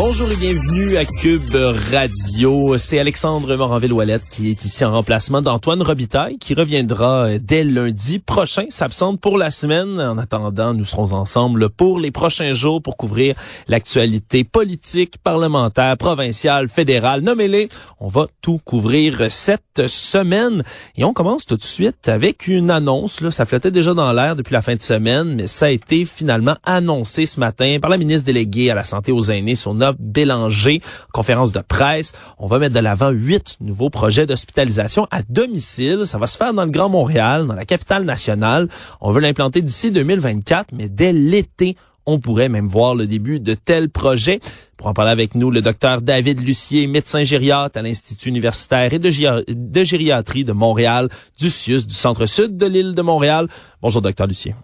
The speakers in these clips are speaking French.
Bonjour et bienvenue à Cube Radio. C'est Alexandre Moranville-Ouellette qui est ici en remplacement d'Antoine Robitaille qui reviendra euh, dès lundi prochain, s'absente pour la semaine. En attendant, nous serons ensemble pour les prochains jours pour couvrir l'actualité politique, parlementaire, provinciale, fédérale. Nommez-les. On va tout couvrir cette semaine. Et on commence tout de suite avec une annonce. Ça flottait déjà dans l'air depuis la fin de semaine, mais ça a été finalement annoncé ce matin par la ministre déléguée à la santé aux aînés Bélanger, conférence de presse. On va mettre de l'avant huit nouveaux projets d'hospitalisation à domicile. Ça va se faire dans le Grand Montréal, dans la capitale nationale. On veut l'implanter d'ici 2024, mais dès l'été, on pourrait même voir le début de tels projets. Pour en parler avec nous, le docteur David Lucier, médecin gériatre à l'Institut universitaire et de, de gériatrie de Montréal, du CIUS, du centre-sud de l'île de Montréal. Bonjour, docteur Lucier.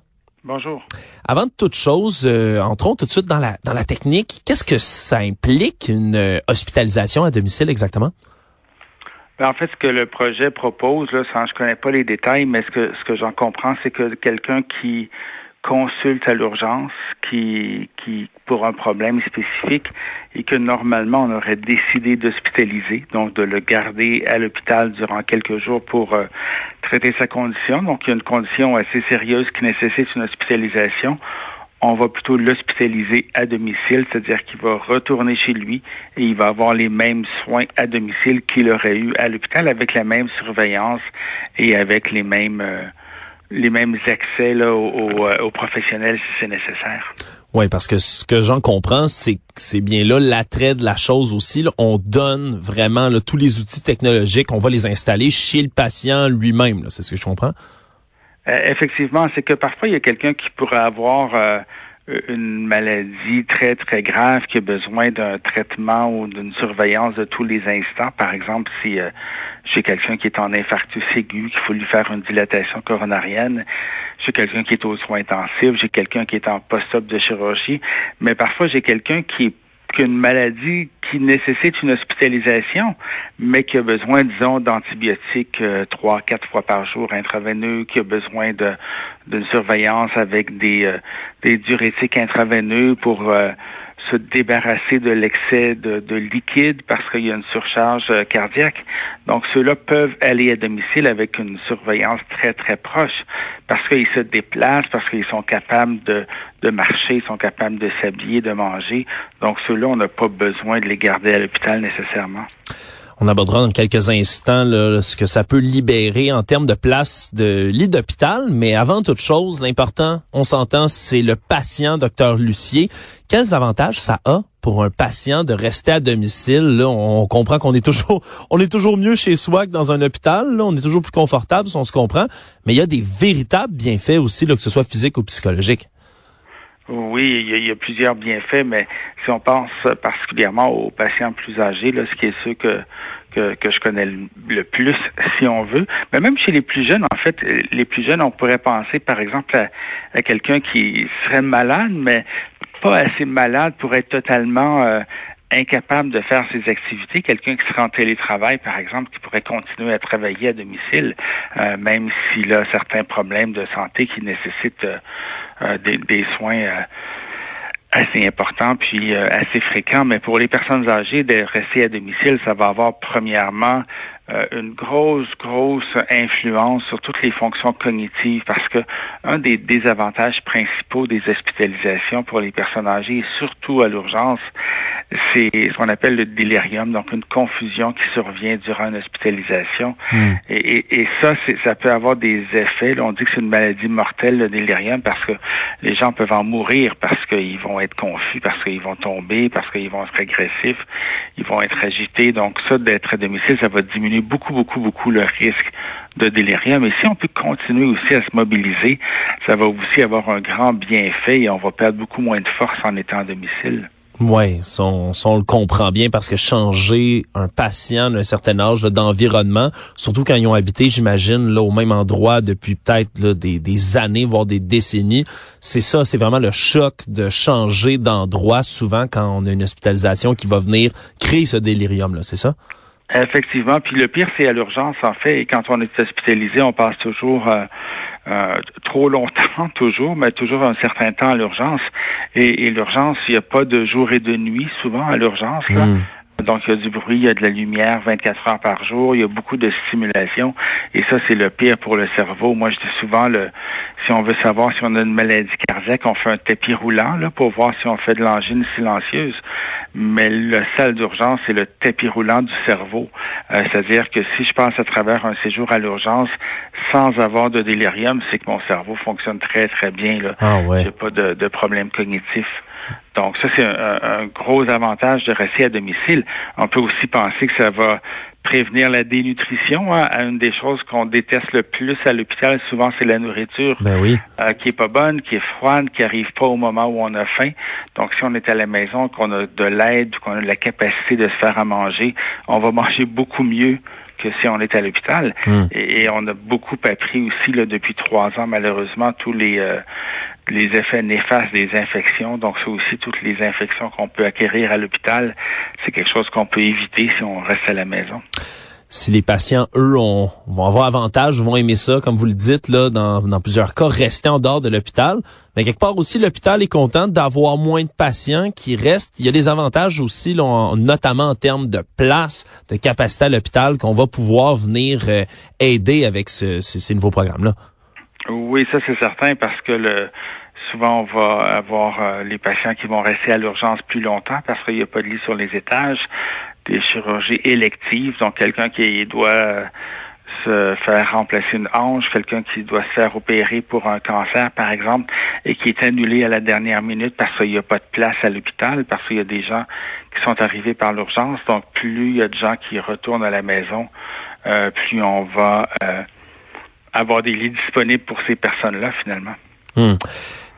Bonjour. Avant de toute chose, euh, entrons tout de suite dans la dans la technique. Qu'est-ce que ça implique une euh, hospitalisation à domicile exactement? Ben, en fait, ce que le projet propose, là, sans je connais pas les détails, mais ce que ce que j'en comprends, c'est que quelqu'un qui consulte à l'urgence qui, qui pour un problème spécifique et que normalement on aurait décidé d'hospitaliser, donc de le garder à l'hôpital durant quelques jours pour euh, traiter sa condition. Donc il y a une condition assez sérieuse qui nécessite une hospitalisation. On va plutôt l'hospitaliser à domicile, c'est-à-dire qu'il va retourner chez lui et il va avoir les mêmes soins à domicile qu'il aurait eu à l'hôpital avec la même surveillance et avec les mêmes euh, les mêmes accès là, aux, euh, aux, professionnels si c'est nécessaire. Oui, parce que ce que j'en comprends, c'est que c'est bien là l'attrait de la chose aussi. On donne vraiment là, tous les outils technologiques, on va les installer chez le patient lui-même. C'est ce que je comprends? Euh, effectivement, c'est que parfois il y a quelqu'un qui pourrait avoir euh, une maladie très, très grave qui a besoin d'un traitement ou d'une surveillance de tous les instants. Par exemple, si euh, j'ai quelqu'un qui est en infarctus aigu, qu'il faut lui faire une dilatation coronarienne, j'ai quelqu'un qui est aux soins intensifs, j'ai quelqu'un qui est en post-op de chirurgie, mais parfois j'ai quelqu'un qui est qu'une maladie qui nécessite une hospitalisation, mais qui a besoin, disons, d'antibiotiques euh, trois, quatre fois par jour intraveineux, qui a besoin de d'une surveillance avec des, euh, des diurétiques intraveineux pour euh, se débarrasser de l'excès de, de, liquide parce qu'il y a une surcharge euh, cardiaque. Donc, ceux-là peuvent aller à domicile avec une surveillance très, très proche parce qu'ils se déplacent, parce qu'ils sont capables de, de marcher, ils sont capables de s'habiller, de manger. Donc, ceux-là, on n'a pas besoin de les garder à l'hôpital nécessairement. On abordera dans quelques instants ce que ça peut libérer en termes de place de lit d'hôpital. Mais avant toute chose, l'important, on s'entend, c'est le patient, docteur Lucier. Quels avantages ça a pour un patient de rester à domicile? Là, on comprend qu'on est toujours, on est toujours mieux chez soi que dans un hôpital. Là, on est toujours plus confortable, si on se comprend. Mais il y a des véritables bienfaits aussi, là, que ce soit physique ou psychologique. Oui, il y, a, plusieurs bienfaits, mais si on pense particulièrement aux patients plus âgés, là, ce qui est ceux que, que, que je connais le, plus, si on veut, mais même chez les plus jeunes, en fait, les plus jeunes, on pourrait penser, par exemple, à, quelqu'un qui serait malade, mais pas assez malade pour être totalement euh, incapable de faire ses activités, quelqu'un qui serait en télétravail, par exemple, qui pourrait continuer à travailler à domicile, euh, même s'il a certains problèmes de santé qui nécessitent euh, euh, des, des, soins assez importants puis assez fréquents. Mais pour les personnes âgées, de rester à domicile, ça va avoir premièrement euh, une grosse, grosse influence sur toutes les fonctions cognitives parce que un des désavantages principaux des hospitalisations pour les personnes âgées, surtout à l'urgence, c'est ce qu'on appelle le délirium, donc une confusion qui survient durant une hospitalisation. Hmm. Et, et, ça, ça peut avoir des effets. on dit que c'est une maladie mortelle, le délirium, parce que les gens peuvent en mourir parce qu'ils vont être confus, parce qu'ils vont tomber, parce qu'ils vont être agressifs, ils vont être agités. Donc ça, d'être à domicile, ça va diminuer beaucoup, beaucoup, beaucoup le risque de délirium. Mais si on peut continuer aussi à se mobiliser, ça va aussi avoir un grand bienfait et on va perdre beaucoup moins de force en étant à domicile. Oui, on, on, le comprend bien parce que changer un patient d'un certain âge d'environnement, surtout quand ils ont habité, j'imagine, là au même endroit depuis peut-être des, des, années, voire des décennies, c'est ça, c'est vraiment le choc de changer d'endroit souvent quand on a une hospitalisation qui va venir créer ce délirium-là, c'est ça? Effectivement. Puis le pire, c'est à l'urgence, en fait. Et quand on est hospitalisé, on passe toujours euh, euh, trop longtemps toujours, mais toujours un certain temps à l'urgence. Et, l'urgence, il n'y a pas de jour et de nuit souvent à l'urgence. là. Hmm. Donc, il y a du bruit, il y a de la lumière 24 heures par jour, il y a beaucoup de stimulation. Et ça, c'est le pire pour le cerveau. Moi, je dis souvent, le, si on veut savoir si on a une maladie cardiaque, on fait un tapis roulant là, pour voir si on fait de l'angine silencieuse. Mais le salle d'urgence, c'est le tapis roulant du cerveau. Euh, c'est-à-dire que si je passe à travers un séjour à l'urgence sans avoir de délirium, c'est que mon cerveau fonctionne très, très bien. Là. Ah ouais. J'ai pas de, de problème cognitif. Donc ça, c'est un, gros avantage de rester à domicile. On peut aussi penser que ça va prévenir la dénutrition. Hein. Une des choses qu'on déteste le plus à l'hôpital, souvent, c'est la nourriture ben oui. Euh, qui est pas bonne, qui est froide, qui arrive pas au moment où on a faim. Donc, si on est à la maison, qu'on a de l'aide, qu'on a la capacité de se faire à manger, on va manger beaucoup mieux que si on est à l'hôpital. Hmm. Et, on a beaucoup appris aussi là, depuis trois ans, malheureusement, tous les euh, les effets néfastes des infections. Donc, c'est aussi toutes les infections qu'on peut acquérir à l'hôpital. C'est quelque chose qu'on peut éviter si on reste à la maison si les patients, eux, ont, vont avoir avantage, vont aimer ça, comme vous le dites, là, dans, dans plusieurs cas, rester en dehors de l'hôpital. Mais quelque part aussi, l'hôpital est content d'avoir moins de patients qui restent. Il y a des avantages aussi, là, notamment en termes de place, de capacité à l'hôpital, qu'on va pouvoir venir euh, aider avec ce, ces, nouveaux programmes-là. Oui, ça c'est certain, parce que le souvent on va avoir euh, les patients qui vont rester à l'urgence plus longtemps parce qu'il n'y a pas de lit sur les étages des chirurgies électives, donc quelqu'un qui doit se faire remplacer une hanche, quelqu'un qui doit se faire opérer pour un cancer, par exemple, et qui est annulé à la dernière minute parce qu'il n'y a pas de place à l'hôpital, parce qu'il y a des gens qui sont arrivés par l'urgence. Donc, plus il y a de gens qui retournent à la maison, euh, plus on va euh, avoir des lits disponibles pour ces personnes-là, finalement. Hmm.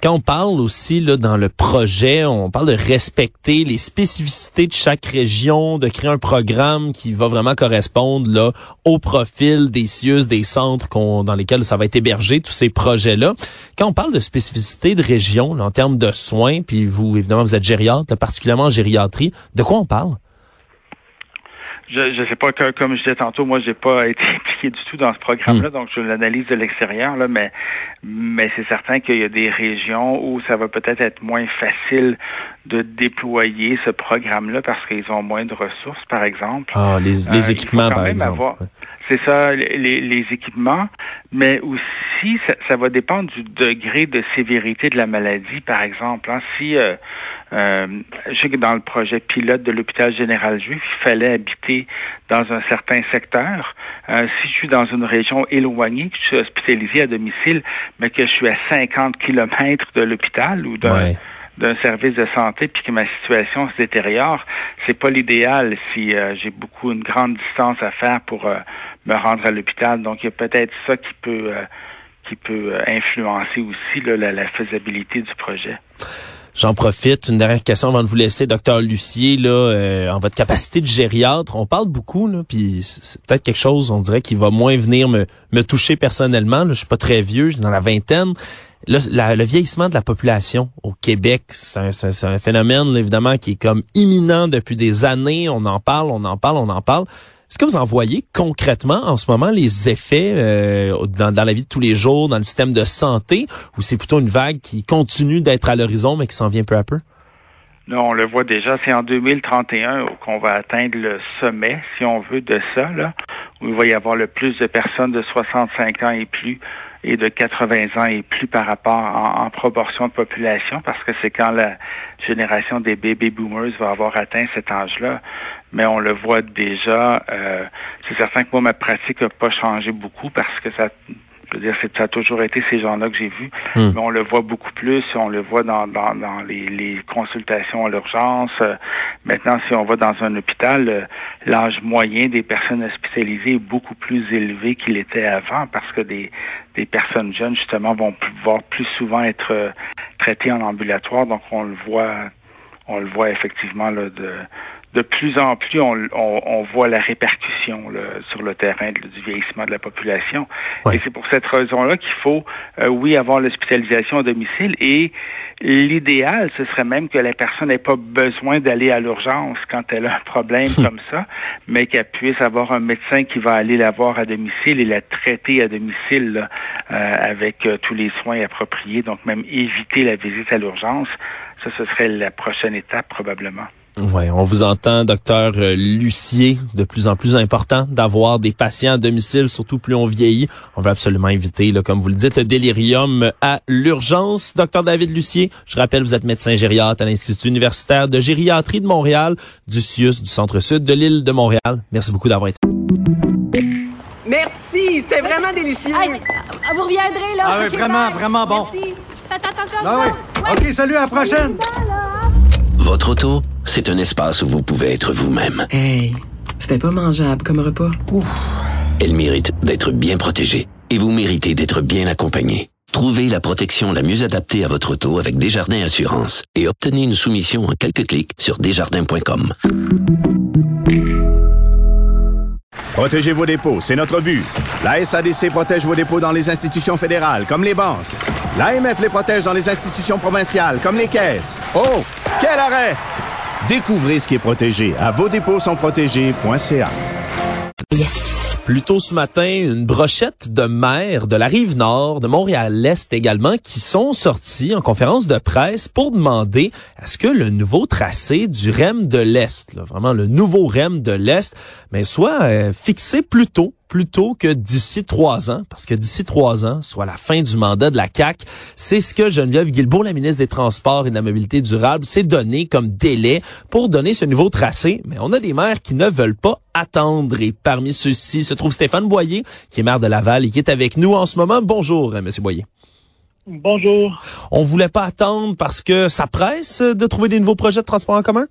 Quand on parle aussi là dans le projet, on parle de respecter les spécificités de chaque région, de créer un programme qui va vraiment correspondre là au profil des CIUS, des centres dans lesquels ça va être hébergé, tous ces projets-là. Quand on parle de spécificité de région en termes de soins, puis vous évidemment vous êtes gériatre, particulièrement en gériatrie, de quoi on parle? Je ne sais pas, comme je disais tantôt, moi, j'ai pas été impliqué du tout dans ce programme-là, hmm. donc je l'analyse de l'extérieur, là, mais, mais c'est certain qu'il y a des régions où ça va peut-être être moins facile de déployer ce programme-là parce qu'ils ont moins de ressources, par exemple. Ah, les, les euh, équipements, par exemple. C'est ça, les, les, équipements, mais aussi, ça, ça, va dépendre du degré de sévérité de la maladie, par exemple. Hein. Si, euh, euh, je sais que dans le projet pilote de l'hôpital général juif, il fallait habiter dans un certain secteur. Euh, si je suis dans une région éloignée, que je suis hospitalisé à domicile, mais que je suis à 50 kilomètres de l'hôpital ou d'un d'un service de santé puis que ma situation se détériore, c'est pas l'idéal si euh, j'ai beaucoup une grande distance à faire pour euh, me rendre à l'hôpital. Donc il y a peut-être ça qui peut euh, qui peut influencer aussi la, la, faisabilité du projet. J'en profite, une dernière question avant de vous laisser, docteur Lucier, là, en votre capacité de gériatre, on parle beaucoup, là, puis c'est peut-être quelque chose, on dirait, qui va moins venir me, me toucher personnellement. Là, je suis pas très vieux, je suis dans la vingtaine, le, vieillissement de la population au Québec, c'est un, phénomène évidemment qui est comme imminent depuis des années. On en parle, on en parle, on en parle. Est-ce que vous en voyez concrètement en ce moment les effets euh, dans, la vie de tous les jours, dans le système de santé, ou c'est plutôt une vague qui continue d'être à l'horizon mais qui s'en vient peu à peu? Non, on le voit déjà, c'est en 2031 qu'on va atteindre le sommet, si on veut, de ça, là, où il va y avoir le plus de personnes de 65 ans et plus et de 80 ans et plus par rapport en, proportion de population, parce que c'est quand la génération des baby boomers va avoir atteint cet âge-là. Mais on le voit déjà. Euh, c'est certain que moi, ma pratique n'a pas changé beaucoup parce que ça je veux dire, ça a toujours été ces gens-là que j'ai vus, hmm. mais on le voit beaucoup plus, on le voit dans, dans, dans les, les, consultations à l'urgence. Maintenant, si on va dans un hôpital, euh, l'âge moyen des personnes hospitalisées est beaucoup plus élevé qu'il était avant parce que des, des personnes jeunes, justement, vont pouvoir plus souvent être euh, traitées en ambulatoire. Donc, on le voit on le voit effectivement là, de, de plus en plus, on, on, on voit la répercussion là, sur le terrain du vieillissement de la population. Et c'est pour cette raison-là qu'il faut, euh, oui, avoir l'hospitalisation à domicile. Et l'idéal, ce serait même que la personne n'ait pas besoin d'aller à l'urgence quand elle a un problème comme ça, mais qu'elle puisse avoir un médecin qui va aller la voir à domicile et la traiter à domicile euh, avec euh, tous les soins appropriés. Donc même éviter la visite à l'urgence. Ça, ce serait la prochaine étape probablement. Ouais, on vous entend, docteur euh, Lucier, de plus en plus important d'avoir des patients à domicile, surtout plus on vieillit. On veut absolument éviter, là, comme vous le dites, le délirium à l'urgence. Docteur David Lucier, je rappelle, vous êtes médecin gériatre à l'Institut universitaire de gériatrie de Montréal, du CIUS, du Centre-Sud de l'île de Montréal. Merci beaucoup d'avoir été. Merci, c'était vraiment délicieux. vous reviendrez, là. Ah oui, vraiment, vraiment bon. Merci. Faites attention Ah oui. OK, salut, à la prochaine. Votre auto, c'est un espace où vous pouvez être vous-même. Hey, c'était pas mangeable comme repas. Elle mérite d'être bien protégée et vous méritez d'être bien accompagné. Trouvez la protection la mieux adaptée à votre auto avec Desjardins Assurance et obtenez une soumission en quelques clics sur desjardins.com. Protégez vos dépôts, c'est notre but. La SADC protège vos dépôts dans les institutions fédérales, comme les banques. L'AMF les protège dans les institutions provinciales, comme les caisses. Oh, quel arrêt! Découvrez ce qui est protégé à vos dépôts sont. Plus tôt ce matin, une brochette de maires de la rive nord, de Montréal-Est également, qui sont sortis en conférence de presse pour demander à ce que le nouveau tracé du REM de l'Est, vraiment le nouveau REM de l'Est, mais soit euh, fixé plus tôt plutôt que d'ici trois ans, parce que d'ici trois ans, soit la fin du mandat de la CAC, c'est ce que Geneviève Guilbeault, la ministre des Transports et de la Mobilité durable, s'est donné comme délai pour donner ce nouveau tracé. Mais on a des maires qui ne veulent pas attendre. Et parmi ceux-ci se trouve Stéphane Boyer, qui est maire de Laval et qui est avec nous en ce moment. Bonjour, Monsieur Boyer. Bonjour. On voulait pas attendre parce que ça presse de trouver des nouveaux projets de transport en commun?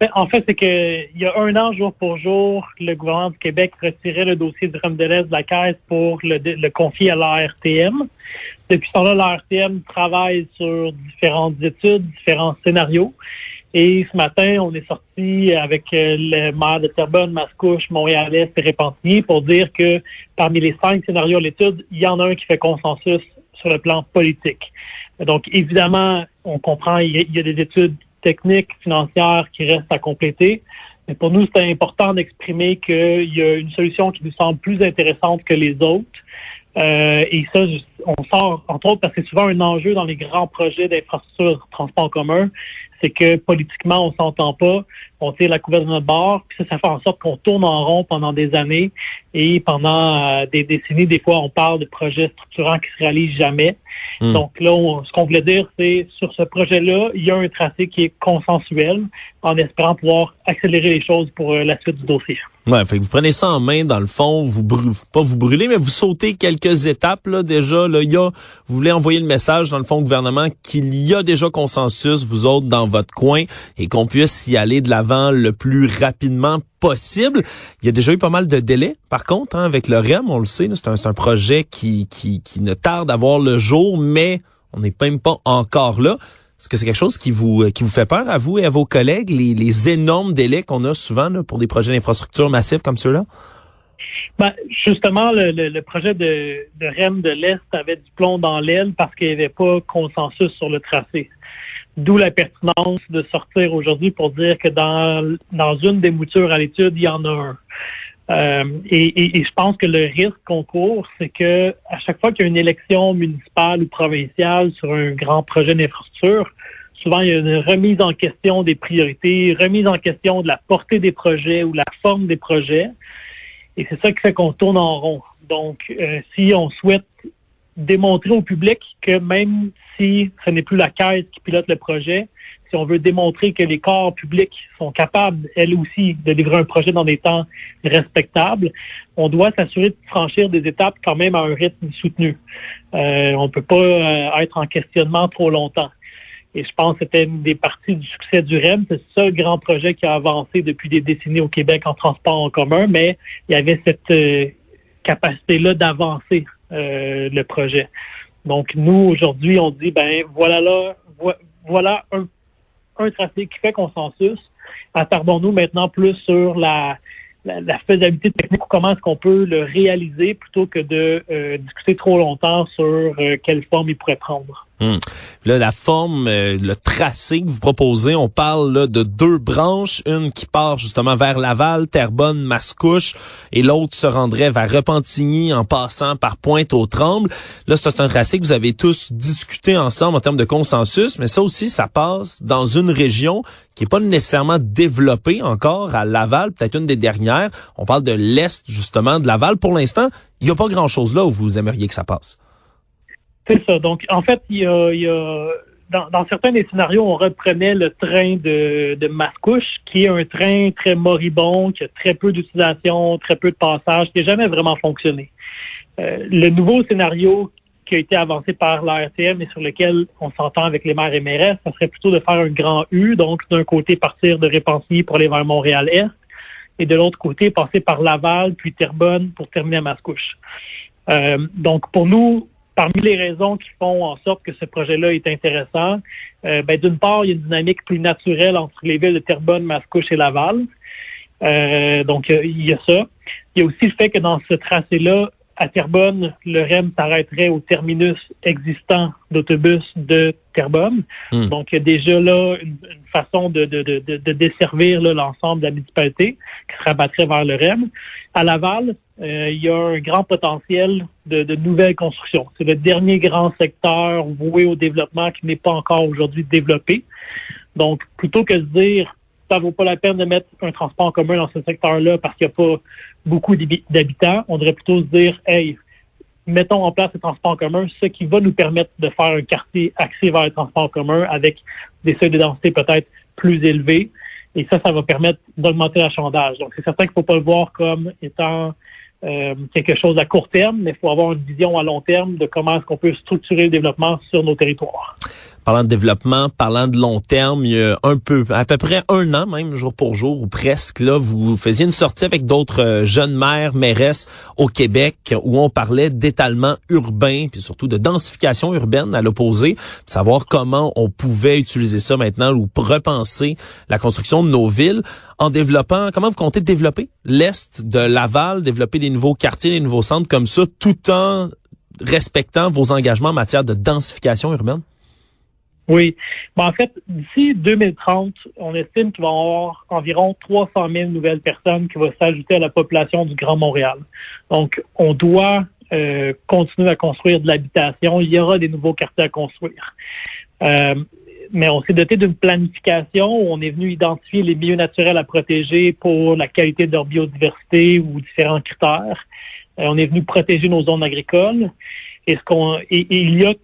Ben, en fait, c'est que il y a un an, jour pour jour, le gouvernement du Québec retirait le dossier du REM de l'Est de la Caisse pour le, le confier à l'ARTM. Depuis ce temps-là, l'ARTM travaille sur différentes études, différents scénarios. Et ce matin, on est sorti avec euh, le maire de Terrebonne, Mascouche, Montréal-Est et Répentigny pour dire que parmi les cinq scénarios de l'étude, il y en a un qui fait consensus sur le plan politique. Donc, évidemment, on comprend, il y a des études techniques, financières qui restent à compléter. Mais pour nous, c'est important d'exprimer qu'il y a une solution qui nous semble plus intéressante que les autres. Euh, et ça, on sort, entre autres, parce que c'est souvent un enjeu dans les grands projets d'infrastructure de transport en commun, c'est que politiquement, on s'entend pas, on tire la couverture de notre bord, puis ça, ça fait en sorte qu'on tourne en rond pendant des années et pendant euh, des décennies, des fois, on parle de projets structurants qui se réalisent jamais. Hmm. Donc là, ce qu'on voulait dire, c'est sur ce projet-là, il y a un tracé qui est consensuel en espérant pouvoir accélérer les choses pour euh, la suite du dossier. Ouais, fait que vous prenez ça en main dans le fond, vous brûlez, pas vous brûlez, mais vous sautez quelques étapes là déjà. Il y a, vous voulez envoyer le message dans le fond au gouvernement qu'il y a déjà consensus, vous autres dans votre coin, et qu'on puisse y aller de l'avant le plus rapidement possible. Il y a déjà eu pas mal de délais, par contre, hein, avec le REM, on le sait, c'est un, projet qui, qui, ne tarde à voir le jour, mais on n'est même pas encore là. Est-ce que c'est quelque chose qui vous qui vous fait peur à vous et à vos collègues, les, énormes délais qu'on a souvent pour des projets d'infrastructure massifs comme ceux-là? Ben, justement, le, le, projet de, de REM de l'Est avait du plomb dans l'aile parce qu'il n'y avait pas consensus sur le tracé. D'où la pertinence de sortir aujourd'hui pour dire que dans, dans une des moutures à l'étude, il y en a un. Euh, et, et, je pense que le risque qu'on court, c'est que à chaque fois qu'il y a une élection municipale ou provinciale sur un grand projet d'infrastructure, souvent il y a une remise en question des priorités, remise en question de la portée des projets ou la forme des projets. Et c'est ça qui fait qu'on tourne en rond. Donc, euh, si on souhaite démontrer au public que même si ce n'est plus la caisse qui pilote le projet, si on veut démontrer que les corps publics sont capables, elles aussi, de livrer un projet dans des temps respectables, on doit s'assurer de franchir des étapes quand même à un rythme soutenu. Euh, on ne peut pas euh, être en questionnement trop longtemps. Et je pense que c'était une des parties du succès du REM. C'est ce grand projet qui a avancé depuis des décennies au Québec en transport en commun, mais il y avait cette euh, capacité-là d'avancer euh, le projet. Donc, nous, aujourd'hui, on dit, ben voilà là, voilà un un tracé qui fait consensus. Attardons-nous maintenant plus sur la, la, faisabilité technique ou comment est-ce qu'on peut le réaliser plutôt que de euh, discuter trop longtemps sur euh, quelle forme il pourrait prendre. Hum. Là, la forme, euh, le tracé que vous proposez, on parle de deux branches, une qui part justement vers Laval, Terrebonne, Mascouche, et l'autre se rendrait vers Repentigny en passant par Pointe-aux-Trembles. Là, c'est un tracé que vous avez tous discuté ensemble en termes de consensus, mais ça aussi, ça passe dans une région qui est pas nécessairement développée encore à Laval, peut-être une des dernières. On parle de l'est justement de Laval. Pour l'instant, il n'y a pas grand-chose là où vous aimeriez que ça passe. C'est ça. Donc, en fait, il y a, y a dans, dans, certains des scénarios, on reprenait le train de, de Mascouche, qui est un train très moribond, qui a très peu d'utilisation, très peu de passage, qui n'a jamais vraiment fonctionné. Euh, le nouveau scénario qui a été avancé par l'ARTM et sur lequel on s'entend avec les maires et maires, ça serait plutôt de faire un grand U, donc d'un côté partir de Répentigny pour aller vers Montréal-Est, et de l'autre côté passer par Laval, puis Terrebonne pour terminer à Mascouche. Euh, donc pour nous, parmi les raisons qui font en sorte que ce projet-là est intéressant, euh, ben, d'une part, il y a une dynamique plus naturelle entre les villes de Terrebonne, Mascouche et Laval. Euh, donc, il y a ça. Il y a aussi le fait que dans ce tracé-là, à Terrebonne, le REM s'arrêterait au terminus existant d'autobus de Terrebonne. Hmm. Donc, il y a déjà là une, une façon de, de, de, de desservir l'ensemble de la municipalité qui se rabattrait vers le REM. À Laval, euh, il y a un grand potentiel de, de nouvelles constructions. C'est le dernier grand secteur voué au développement qui n'est pas encore aujourd'hui développé. Donc, plutôt que de dire ça vaut pas la peine de mettre un transport en commun dans ce secteur-là parce qu'il n'y a pas beaucoup d'habitants. On devrait plutôt se dire, hey, mettons en place le transport en commun, ce qui va nous permettre de faire un quartier axé vers le transport en commun avec des seuils de densité peut-être plus élevés. Et ça, ça va permettre d'augmenter l'achandage. Donc, c'est certain qu'il ne faut pas le voir comme étant euh, quelque chose à court terme, mais il faut avoir une vision à long terme de comment est-ce qu'on peut structurer le développement sur nos territoires parlant de développement, parlant de long terme, il y a un peu, à peu près un an même, jour pour jour, ou presque, là, vous faisiez une sortie avec d'autres euh, jeunes mères, mairesses au Québec, où on parlait d'étalement urbain, puis surtout de densification urbaine à l'opposé, savoir comment on pouvait utiliser ça maintenant ou repenser la construction de nos villes en développant, comment vous comptez développer l'Est de Laval, développer des nouveaux quartiers, des nouveaux centres comme ça, tout en respectant vos engagements en matière de densification urbaine? Oui. Ben, en fait, d'ici 2030, on estime qu'il va y avoir environ 300 000 nouvelles personnes qui vont s'ajouter à la population du Grand Montréal. Donc, on doit euh, continuer à construire de l'habitation. Il y aura des nouveaux quartiers à construire. Euh, mais on s'est doté d'une planification où on est venu identifier les milieux naturels à protéger pour la qualité de leur biodiversité ou différents critères. Euh, on est venu protéger nos zones agricoles. Et, ce qu'on, et, et il y a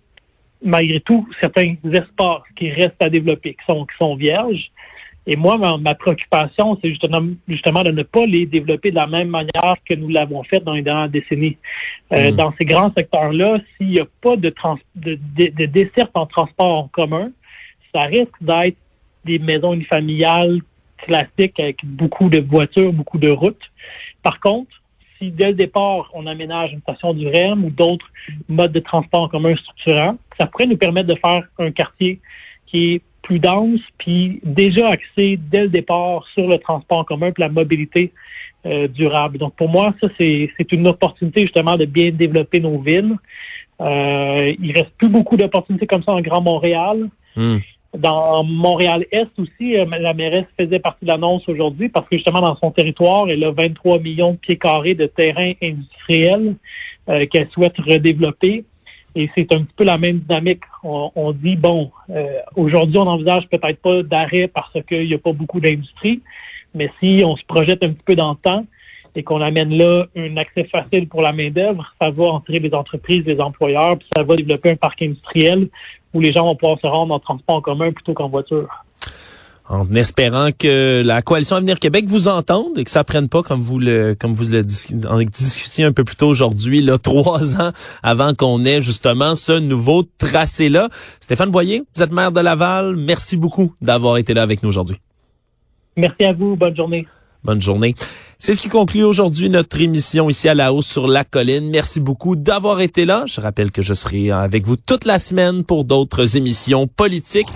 malgré tout certains espaces qui restent à développer, qui sont, qui sont vierges. Et moi, ma, préoccupation, c'est justement, justement de ne pas les développer de la même manière que nous l'avons fait dans les dernières décennies. Euh, mm. Dans ces grands secteurs-là, s'il n'y a pas de, trans, de, de, de desserte en transport en commun, ça risque d'être des maisons unifamiliales classiques avec beaucoup de voitures, beaucoup de routes. Par contre, si dès le départ, on aménage une station du REM ou d'autres modes de transport en commun structurants, ça pourrait nous permettre de faire un quartier qui est plus dense, puis déjà axé dès le départ sur le transport en commun et la mobilité euh, durable. Donc pour moi, ça, c'est une opportunité justement de bien développer nos villes. Euh, il reste plus beaucoup d'opportunités comme ça en Grand Montréal. Hmm. Dans Montréal-Est aussi, euh, la mairesse faisait partie de l'annonce aujourd'hui parce que justement dans son territoire, elle a 23 millions de pieds carrés de terrain industriel euh, qu'elle souhaite redévelopper. Et c'est un petit peu la même dynamique. On, dit, bon, euh, aujourd'hui, on envisage peut-être pas d'arrêt parce qu'il n'y a pas beaucoup d'industrie, mais si on se projette un petit peu dans le temps et qu'on amène là un accès facile pour la main-d'œuvre, ça va entrer les entreprises, les employeurs, puis ça va développer un parc industriel où les gens vont pouvoir se rendre en transport en commun plutôt qu'en voiture. En espérant que la coalition Avenir Québec vous entende et que ça prenne pas comme vous le comme vous le discutiez un peu plus tôt aujourd'hui, là, trois ans avant qu'on ait justement ce nouveau tracé-là. Stéphane Boyer, vous êtes maire de Laval. Merci beaucoup d'avoir été là avec nous aujourd'hui. Merci à vous. Bonne journée. Bonne journée. C'est ce qui conclut aujourd'hui notre émission ici à la hausse sur la colline. Merci beaucoup d'avoir été là. Je rappelle que je serai avec vous toute la semaine pour d'autres émissions politiques.